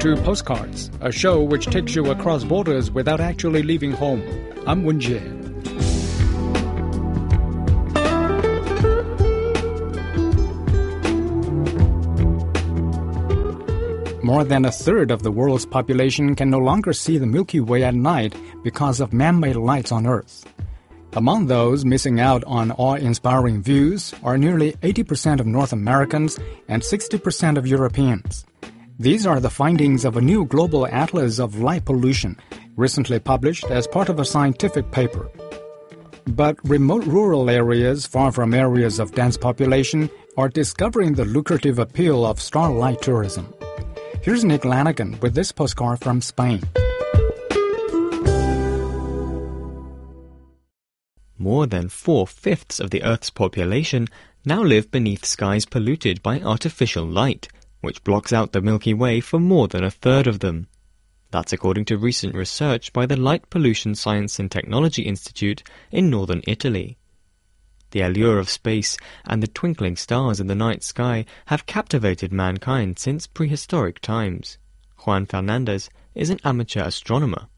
to Postcards, a show which takes you across borders without actually leaving home. I'm Wen Jie. More than a third of the world's population can no longer see the Milky Way at night because of man-made lights on Earth. Among those missing out on awe-inspiring views are nearly 80% of North Americans and 60% of Europeans. These are the findings of a new global atlas of light pollution, recently published as part of a scientific paper. But remote rural areas far from areas of dense population are discovering the lucrative appeal of starlight tourism. Here's Nick Lanigan with this postcard from Spain. More than four fifths of the Earth's population now live beneath skies polluted by artificial light, which blocks out the Milky Way for more than a third of them. That's according to recent research by the Light Pollution Science and Technology Institute in northern Italy. The allure of space and the twinkling stars in the night sky have captivated mankind since prehistoric times. Juan Fernandez is an amateur astronomer.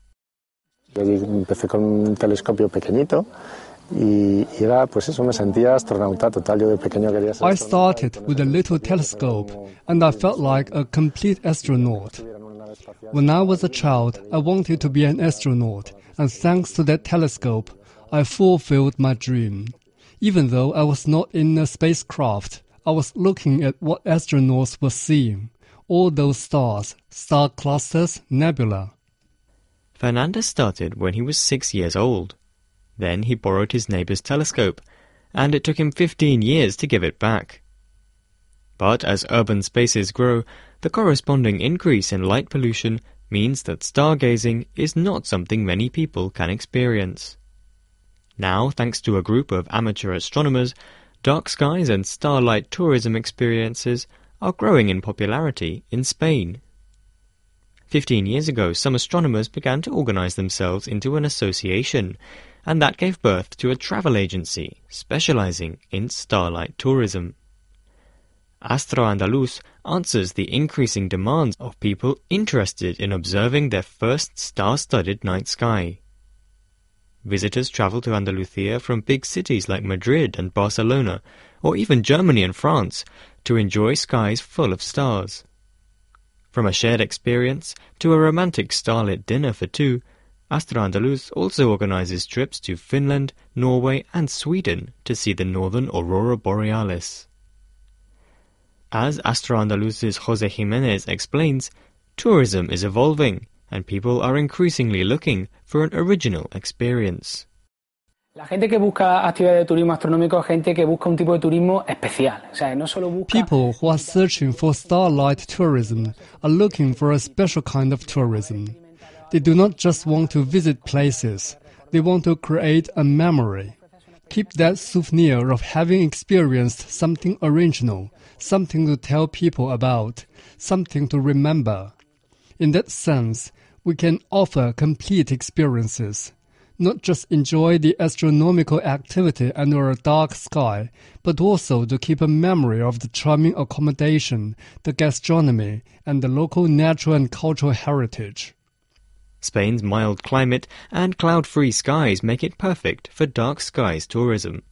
Y era, pues eso, me sentía astronauta total. Yo de pequeño quería ser I started with a little telescope and I felt like a complete astronaut. When I was a child, I wanted to be an astronaut, and thanks to that telescope, I fulfilled my dream. Even though I was not in a spacecraft, I was looking at what astronauts were seeing all those stars, star clusters, nebula. Fernandez started when he was six years old. Then he borrowed his neighbor's telescope, and it took him 15 years to give it back. But as urban spaces grow, the corresponding increase in light pollution means that stargazing is not something many people can experience. Now, thanks to a group of amateur astronomers, dark skies and starlight tourism experiences are growing in popularity in Spain. Fifteen years ago, some astronomers began to organize themselves into an association, and that gave birth to a travel agency specializing in starlight tourism. Astro Andaluz answers the increasing demands of people interested in observing their first star-studded night sky. Visitors travel to Andalusia from big cities like Madrid and Barcelona, or even Germany and France, to enjoy skies full of stars. From a shared experience to a romantic starlit dinner for two, Astro Andaluz also organizes trips to Finland, Norway, and Sweden to see the northern aurora borealis. As Astro Andaluz's Jose Jimenez explains, tourism is evolving and people are increasingly looking for an original experience. La gente que busca actividades de turismo astronómico es gente que busca un tipo de turismo especial. O sea, no solo busca... People who are searching for starlight tourism are looking for a special kind of tourism. They do not just want to visit places, they want to create a memory. Keep that souvenir of having experienced something original, something to tell people about, something to remember. In that sense, we can offer complete experiences. Not just enjoy the astronomical activity under a dark sky, but also to keep a memory of the charming accommodation, the gastronomy, and the local natural and cultural heritage. Spain's mild climate and cloud-free skies make it perfect for dark skies tourism.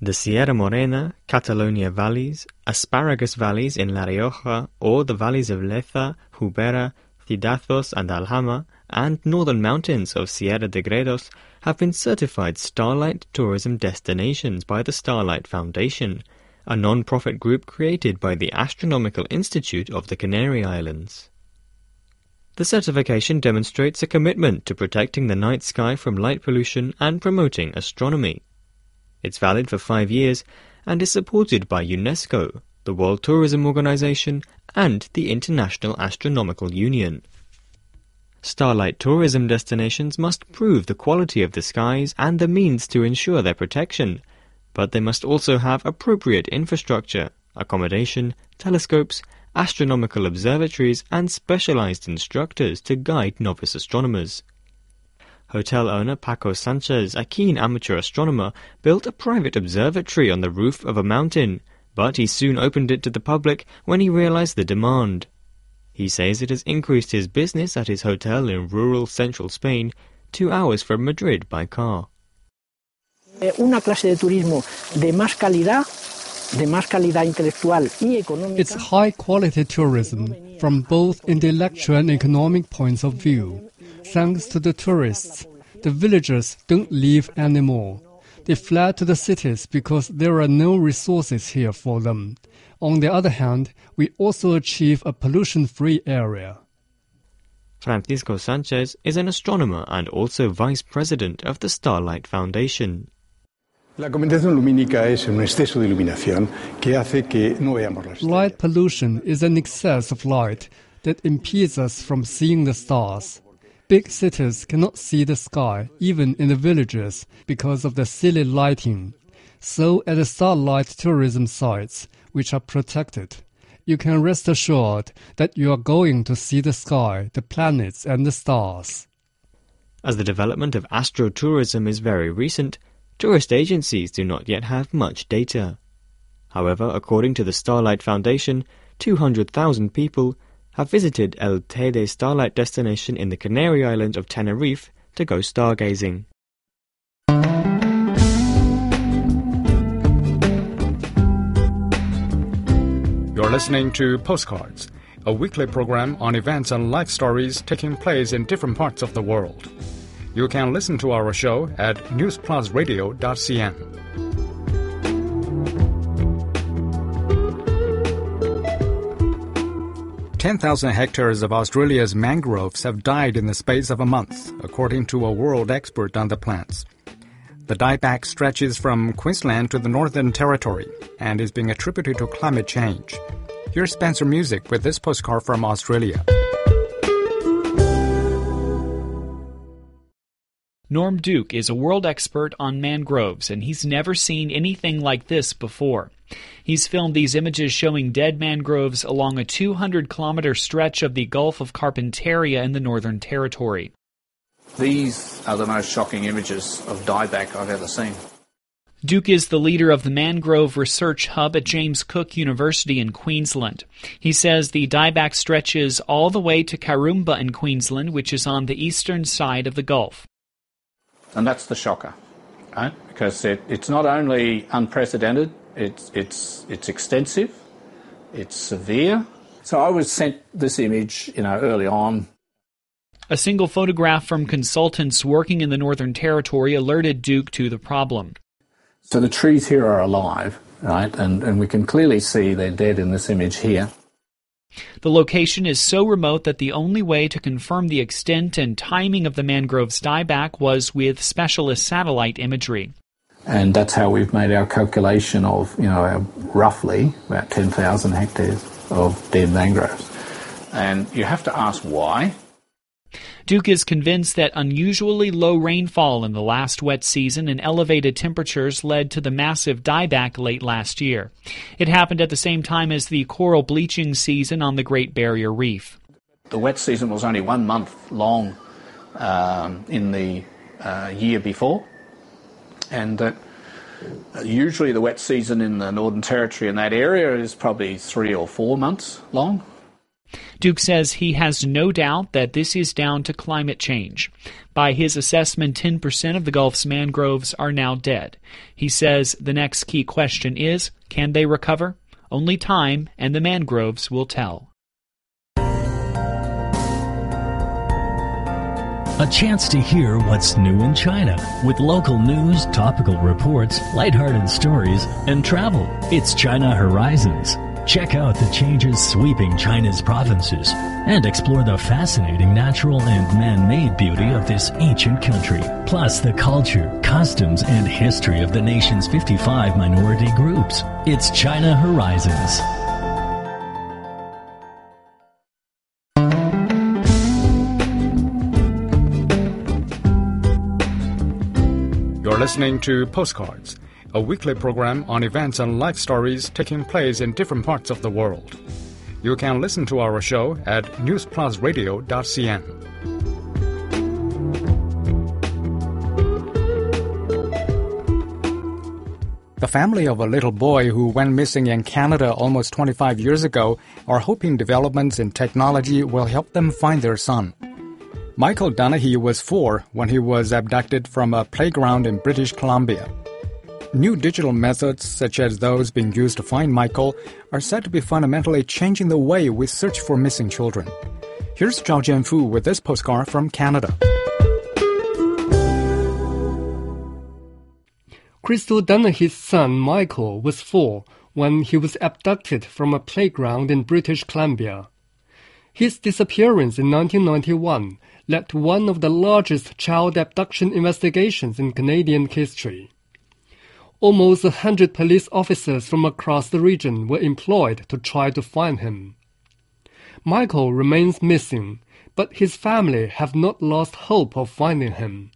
The Sierra Morena, Catalonia valleys, asparagus valleys in La Rioja, or the valleys of Leza, Jubera, Cidacos, and Alhama, and northern mountains of Sierra de Gredos have been certified Starlight tourism destinations by the Starlight Foundation, a non-profit group created by the Astronomical Institute of the Canary Islands. The certification demonstrates a commitment to protecting the night sky from light pollution and promoting astronomy. It's valid for five years and is supported by UNESCO, the World Tourism Organization, and the International Astronomical Union. Starlight tourism destinations must prove the quality of the skies and the means to ensure their protection, but they must also have appropriate infrastructure, accommodation, telescopes, astronomical observatories, and specialized instructors to guide novice astronomers. Hotel owner Paco Sanchez, a keen amateur astronomer, built a private observatory on the roof of a mountain, but he soon opened it to the public when he realized the demand. He says it has increased his business at his hotel in rural central Spain, two hours from Madrid by car. Eh, una clase de turismo de más calidad de más calidad intelectual y económica. It's high quality tourism from both intellectual and economic points of view. Thanks to the tourists, the villagers don't leave anymore. They fled to the cities because there are no resources here for them. On the other hand, we also achieve a pollution free area. Francisco Sanchez is an astronomer and also vice president of the Starlight Foundation. Light pollution is an excess of light that impedes us from seeing the stars. Big cities cannot see the sky, even in the villages, because of the silly lighting. So, at the starlight tourism sites, which are protected, you can rest assured that you are going to see the sky, the planets, and the stars. As the development of astrotourism is very recent, tourist agencies do not yet have much data. However, according to the Starlight Foundation, 200,000 people have visited El Teide Starlight destination in the Canary Island of Tenerife to go stargazing. You're listening to Postcards, a weekly program on events and life stories taking place in different parts of the world. You can listen to our show at newsplusradio.cn. Ten thousand hectares of Australia's mangroves have died in the space of a month, according to a world expert on the plants. The dieback stretches from Queensland to the Northern Territory and is being attributed to climate change. Here's Spencer Music with this postcard from Australia. Norm Duke is a world expert on mangroves, and he's never seen anything like this before. He's filmed these images showing dead mangroves along a 200 kilometer stretch of the Gulf of Carpentaria in the Northern Territory. These are the most shocking images of dieback I've ever seen. Duke is the leader of the Mangrove Research Hub at James Cook University in Queensland. He says the dieback stretches all the way to Karumba in Queensland, which is on the eastern side of the Gulf. And that's the shocker, right? Because it, it's not only unprecedented, it's, it's, it's extensive, it's severe. So I was sent this image, you know, early on. A single photograph from consultants working in the Northern Territory alerted Duke to the problem. So the trees here are alive, right? And, and we can clearly see they're dead in this image here. The location is so remote that the only way to confirm the extent and timing of the mangrove's dieback was with specialist satellite imagery. And that's how we've made our calculation of, you know, roughly about 10,000 hectares of dead mangroves. And you have to ask why. Duke is convinced that unusually low rainfall in the last wet season and elevated temperatures led to the massive dieback late last year. It happened at the same time as the coral bleaching season on the Great Barrier Reef. The wet season was only one month long um, in the uh, year before, and that uh, usually the wet season in the Northern Territory in that area is probably three or four months long. Duke says he has no doubt that this is down to climate change. By his assessment, 10% of the Gulf's mangroves are now dead. He says the next key question is can they recover? Only time and the mangroves will tell. A chance to hear what's new in China with local news, topical reports, lighthearted stories, and travel. It's China Horizons. Check out the changes sweeping China's provinces and explore the fascinating natural and man-made beauty of this ancient country, plus the culture, customs, and history of the nation's 55 minority groups. It's China Horizons. You're listening to Postcards, a weekly program on events and life stories taking place in different parts of the world. You can listen to our show at newsplusradio.cn. The family of a little boy who went missing in Canada almost 25 years ago are hoping developments in technology will help them find their son. Michael Dunahee was four when he was abducted from a playground in British Columbia. New digital methods, such as those being used to find Michael, are said to be fundamentally changing the way we search for missing children. Here's Zhao Jianfu with this postcard from Canada. Crystal Dunahee's son Michael was four when he was abducted from a playground in British Columbia. His disappearance in 1991 led to one of the largest child abduction investigations in Canadian history. Almost a hundred police officers from across the region were employed to try to find him. Michael remains missing, but his family have not lost hope of finding him.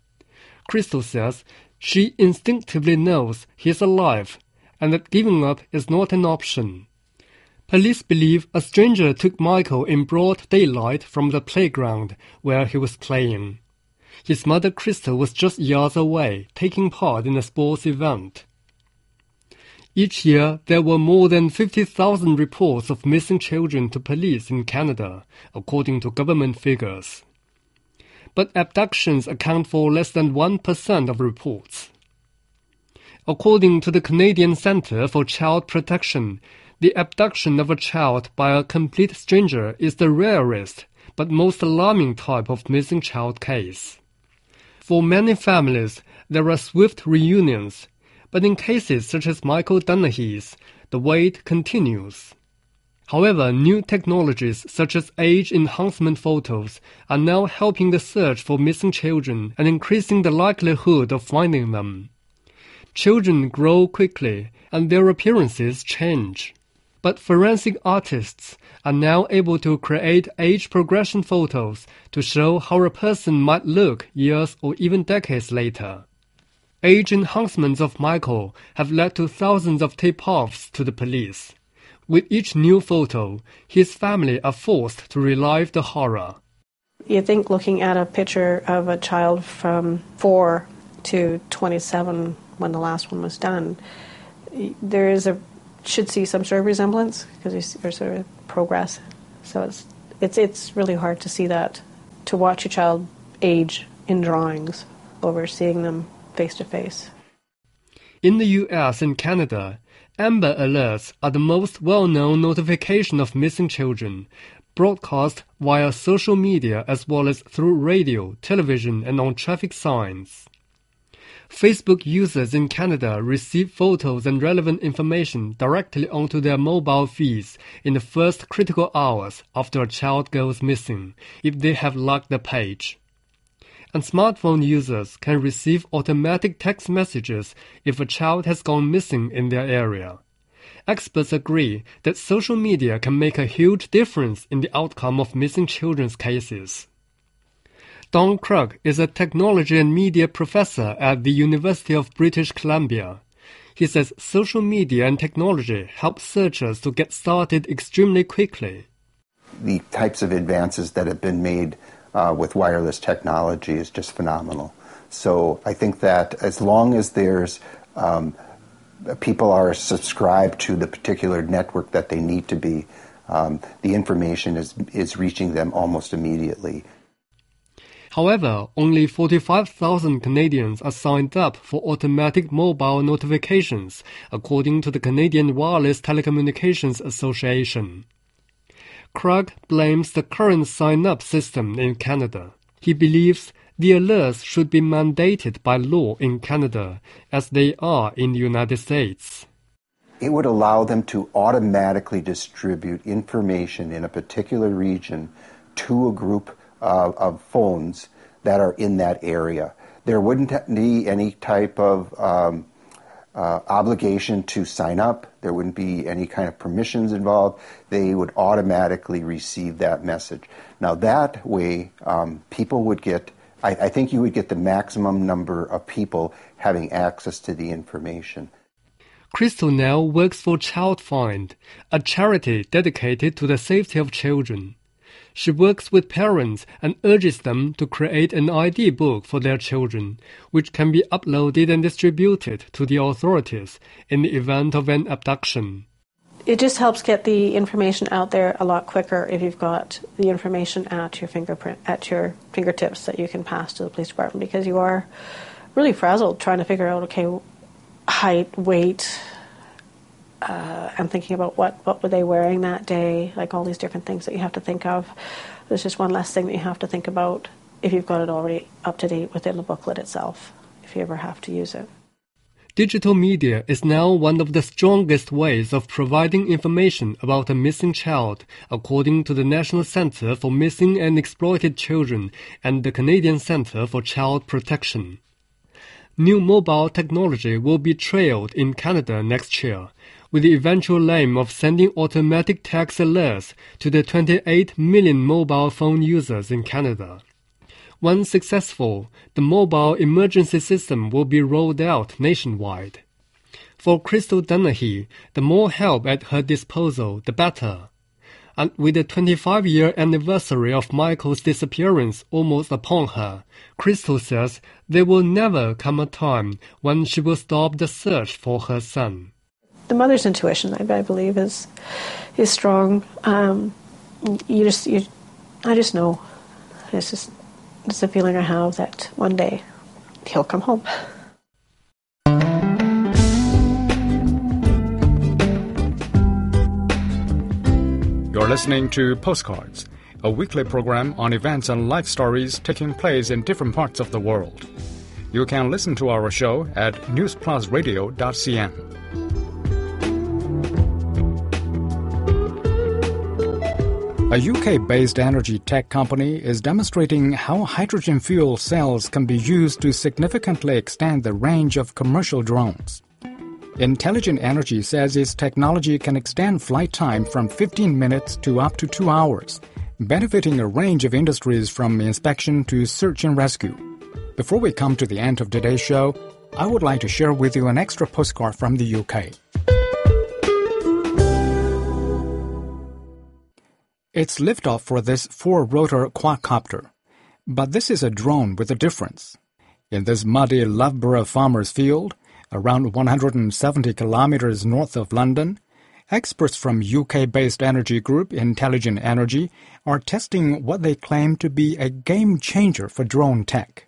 Crystal says she instinctively knows he is alive and that giving up is not an option. Police believe a stranger took Michael in broad daylight from the playground where he was playing. His mother Crystal was just yards away, taking part in a sports event. Each year, there were more than 50,000 reports of missing children to police in Canada, according to government figures. But abductions account for less than 1% of reports. According to the Canadian Centre for Child Protection, the abduction of a child by a complete stranger is the rarest but most alarming type of missing child case. For many families, there are swift reunions, but in cases such as Michael Dunahee's, the wait continues. However, new technologies such as age enhancement photos are now helping the search for missing children and increasing the likelihood of finding them. Children grow quickly and their appearances change but forensic artists are now able to create age progression photos to show how a person might look years or even decades later. Age enhancements of Michael have led to thousands of tip-offs to the police. With each new photo, his family are forced to relive the horror. You think looking at a picture of a child from 4 to 27 when the last one was done, there is a should see some sort of resemblance because there's sort of progress. So it's it's it's really hard to see that to watch a child age in drawings over seeing them face to face. In the US and Canada, Amber Alerts are the most well-known notification of missing children, broadcast via social media as well as through radio, television, and on traffic signs. Facebook users in Canada receive photos and relevant information directly onto their mobile feeds in the first critical hours after a child goes missing, if they have liked the page. And smartphone users can receive automatic text messages if a child has gone missing in their area. Experts agree that social media can make a huge difference in the outcome of missing children's cases. Don Krug is a technology and media professor at the University of British Columbia. He says social media and technology help searchers to get started extremely quickly. The types of advances that have been made uh, with wireless technology is just phenomenal. So I think that as long as there's um, people are subscribed to the particular network that they need to be, um, the information is is reaching them almost immediately. However, only 45,000 Canadians are signed up for automatic mobile notifications, according to the Canadian Wireless Telecommunications Association. Krug blames the current sign-up system in Canada. He believes the alerts should be mandated by law in Canada, as they are in the United States. it would allow them to automatically distribute information in a particular region to a group uh, of phones that are in that area. There wouldn't be any type of um, uh, obligation to sign up. There wouldn't be any kind of permissions involved. They would automatically receive that message. Now, that way, um, people would get, I, I think you would get the maximum number of people having access to the information. Crystal now works for ChildFind, a charity dedicated to the safety of children. She works with parents and urges them to create an ID book for their children, which can be uploaded and distributed to the authorities in the event of an abduction. It just helps get the information out there a lot quicker if you've got the information at your fingerprint at your fingertips that you can pass to the police department because you are really frazzled trying to figure out okay height, weight, uh, and thinking about what, what were they wearing that day, like all these different things that you have to think of. There's just one less thing that you have to think about if you've got it already up to date within the booklet itself, if you ever have to use it. Digital media is now one of the strongest ways of providing information about a missing child, according to the National Center for Missing and Exploited Children and the Canadian Center for Child Protection. New mobile technology will be trialed in Canada next year, with the eventual aim of sending automatic text alerts to the 28 million mobile phone users in Canada. Once successful, the mobile emergency system will be rolled out nationwide. For Crystal Dunahee, the more help at her disposal, the better. And with the 25 year anniversary of Michael's disappearance almost upon her, Crystal says there will never come a time when she will stop the search for her son the mother's intuition, I, I believe, is is strong. Um, you just, you, I just know. It's just, it's a feeling I have that one day he'll come home. You're listening to Postcards, a weekly program on events and life stories taking place in different parts of the world. You can listen to our show at newsplusradio.cn. A UK based energy tech company is demonstrating how hydrogen fuel cells can be used to significantly extend the range of commercial drones. Intelligent Energy says its technology can extend flight time from 15 minutes to up to two hours, benefiting a range of industries from inspection to search and rescue. Before we come to the end of today's show, I would like to share with you an extra postcard from the UK. It's liftoff for this four-rotor quadcopter. But this is a drone with a difference. In this muddy Loughborough farmer's field, around 170 kilometers north of London, experts from UK-based energy group Intelligent Energy are testing what they claim to be a game changer for drone tech.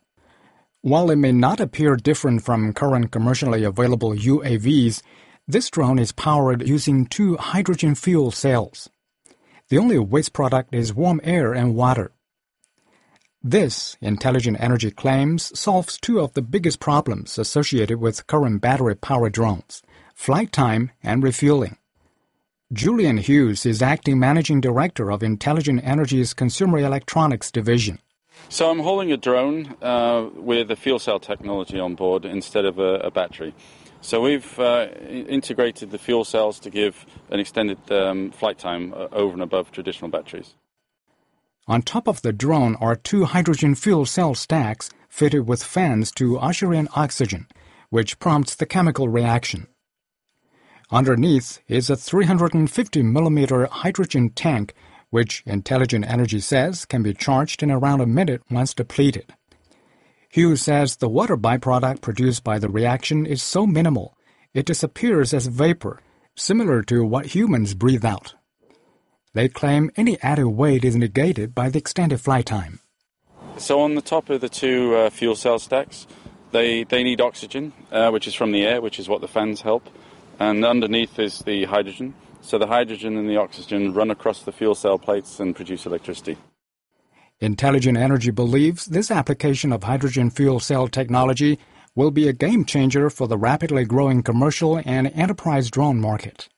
While it may not appear different from current commercially available UAVs, this drone is powered using two hydrogen fuel cells. The only waste product is warm air and water. This, Intelligent Energy claims, solves two of the biggest problems associated with current battery-powered drones, flight time and refueling. Julian Hughes is acting managing director of Intelligent Energy's Consumer Electronics division. So I'm holding a drone uh, with a fuel cell technology on board instead of a, a battery. So we've uh, integrated the fuel cells to give an extended um, flight time uh, over and above traditional batteries. On top of the drone are two hydrogen fuel cell stacks fitted with fans to usher in oxygen, which prompts the chemical reaction. Underneath is a 350 millimeter hydrogen tank, which Intelligent Energy says can be charged in around a minute once depleted. Hughes says the water byproduct produced by the reaction is so minimal it disappears as vapor, similar to what humans breathe out. They claim any added weight is negated by the extended flight time. So on the top of the two uh, fuel cell stacks, they, they need oxygen, uh, which is from the air, which is what the fans help, and underneath is the hydrogen. So the hydrogen and the oxygen run across the fuel cell plates and produce electricity. Intelligent Energy believes this application of hydrogen fuel cell technology will be a game changer for the rapidly growing commercial and enterprise drone market.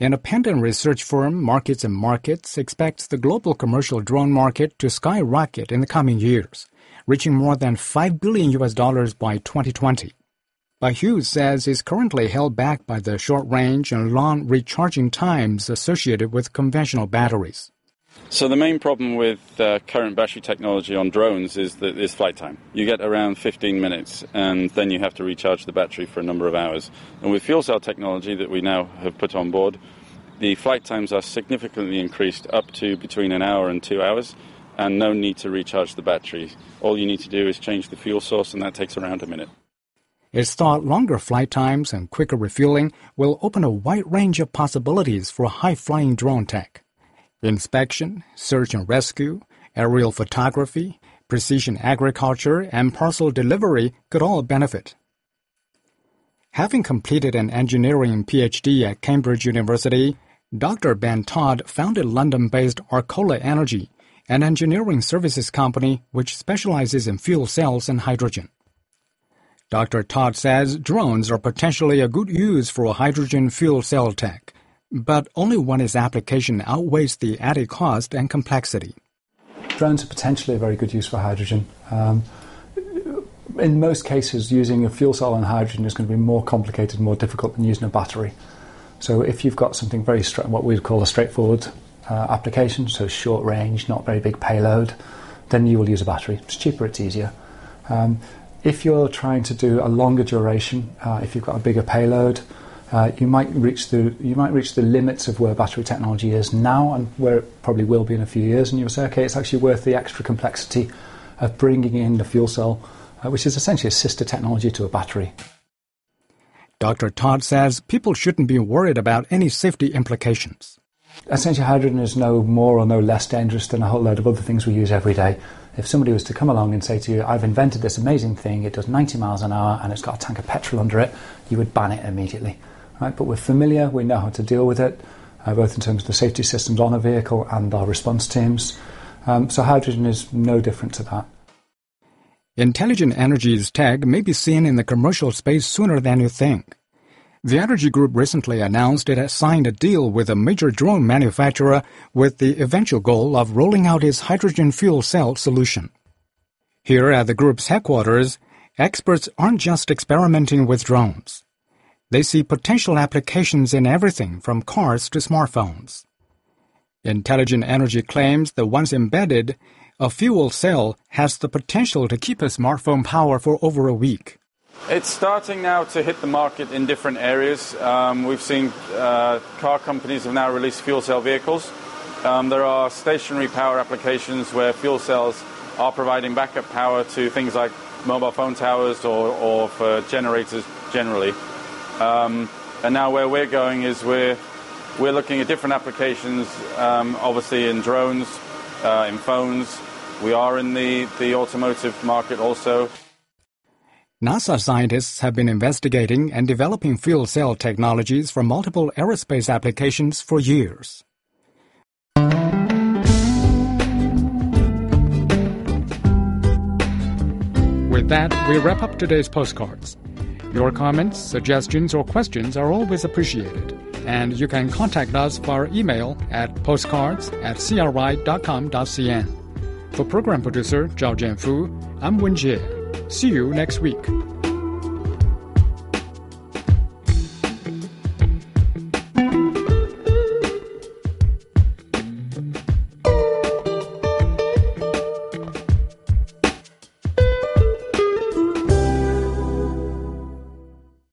Independent research firm Markets and Markets expects the global commercial drone market to skyrocket in the coming years, reaching more than 5 billion US dollars by 2020. But Hughes says is currently held back by the short range and long recharging times associated with conventional batteries. So the main problem with uh, current battery technology on drones is that is flight time. You get around 15 minutes, and then you have to recharge the battery for a number of hours. And with fuel cell technology that we now have put on board, the flight times are significantly increased up to between an hour and two hours, and no need to recharge the battery. All you need to do is change the fuel source, and that takes around a minute. It's thought longer flight times and quicker refueling will open a wide range of possibilities for high flying drone tech. Inspection, search and rescue, aerial photography, precision agriculture, and parcel delivery could all benefit. Having completed an engineering PhD at Cambridge University, Dr. Ben Todd founded London based Arcola Energy, an engineering services company which specializes in fuel cells and hydrogen. Dr. Todd says drones are potentially a good use for a hydrogen fuel cell tech but only when its application outweighs the added cost and complexity. Drones are potentially a very good use for hydrogen. Um, in most cases, using a fuel cell and hydrogen is going to be more complicated, more difficult than using a battery. So, if you've got something very straight, what we'd call a straightforward uh, application, so short range, not very big payload, then you will use a battery. It's cheaper, it's easier. Um, if you're trying to do a longer duration, uh, if you've got a bigger payload, uh, you might reach the you might reach the limits of where battery technology is now and where it probably will be in a few years, and you'll say, okay, it's actually worth the extra complexity of bringing in the fuel cell, uh, which is essentially a sister technology to a battery. Dr. Todd says people shouldn't be worried about any safety implications. Essentially, hydrogen is no more or no less dangerous than a whole load of other things we use every day. If somebody was to come along and say to you, I've invented this amazing thing, it does 90 miles an hour and it's got a tank of petrol under it, you would ban it immediately right? But we're familiar, we know how to deal with it, uh, both in terms of the safety systems on a vehicle and our response teams. Um, so hydrogen is no different to that. Intelligent Energy's tag may be seen in the commercial space sooner than you think. The Energy Group recently announced it has signed a deal with a major drone manufacturer with the eventual goal of rolling out its hydrogen fuel cell solution. Here at the group's headquarters, experts aren't just experimenting with drones. They see potential applications in everything from cars to smartphones. Intelligent Energy claims that once embedded, a fuel cell has the potential to keep a smartphone power for over a week. It's starting now to hit the market in different areas. Um, we've seen uh, car companies have now released fuel cell vehicles. Um, there are stationary power applications where fuel cells are providing backup power to things like mobile phone towers or, or for generators generally. Um, and now where we're going is we're we're looking at different applications, um, obviously in drones, uh, in phones. We are in the, the automotive market also. NASA scientists have been investigating and developing fuel cell technologies for multiple aerospace applications for years. With that, we wrap up today's postcards. Your comments, suggestions, or questions are always appreciated, and you can contact us via email at postcards at cri.com.cn. For program producer Zhao Jianfu, I'm Wen Jie. See you next week.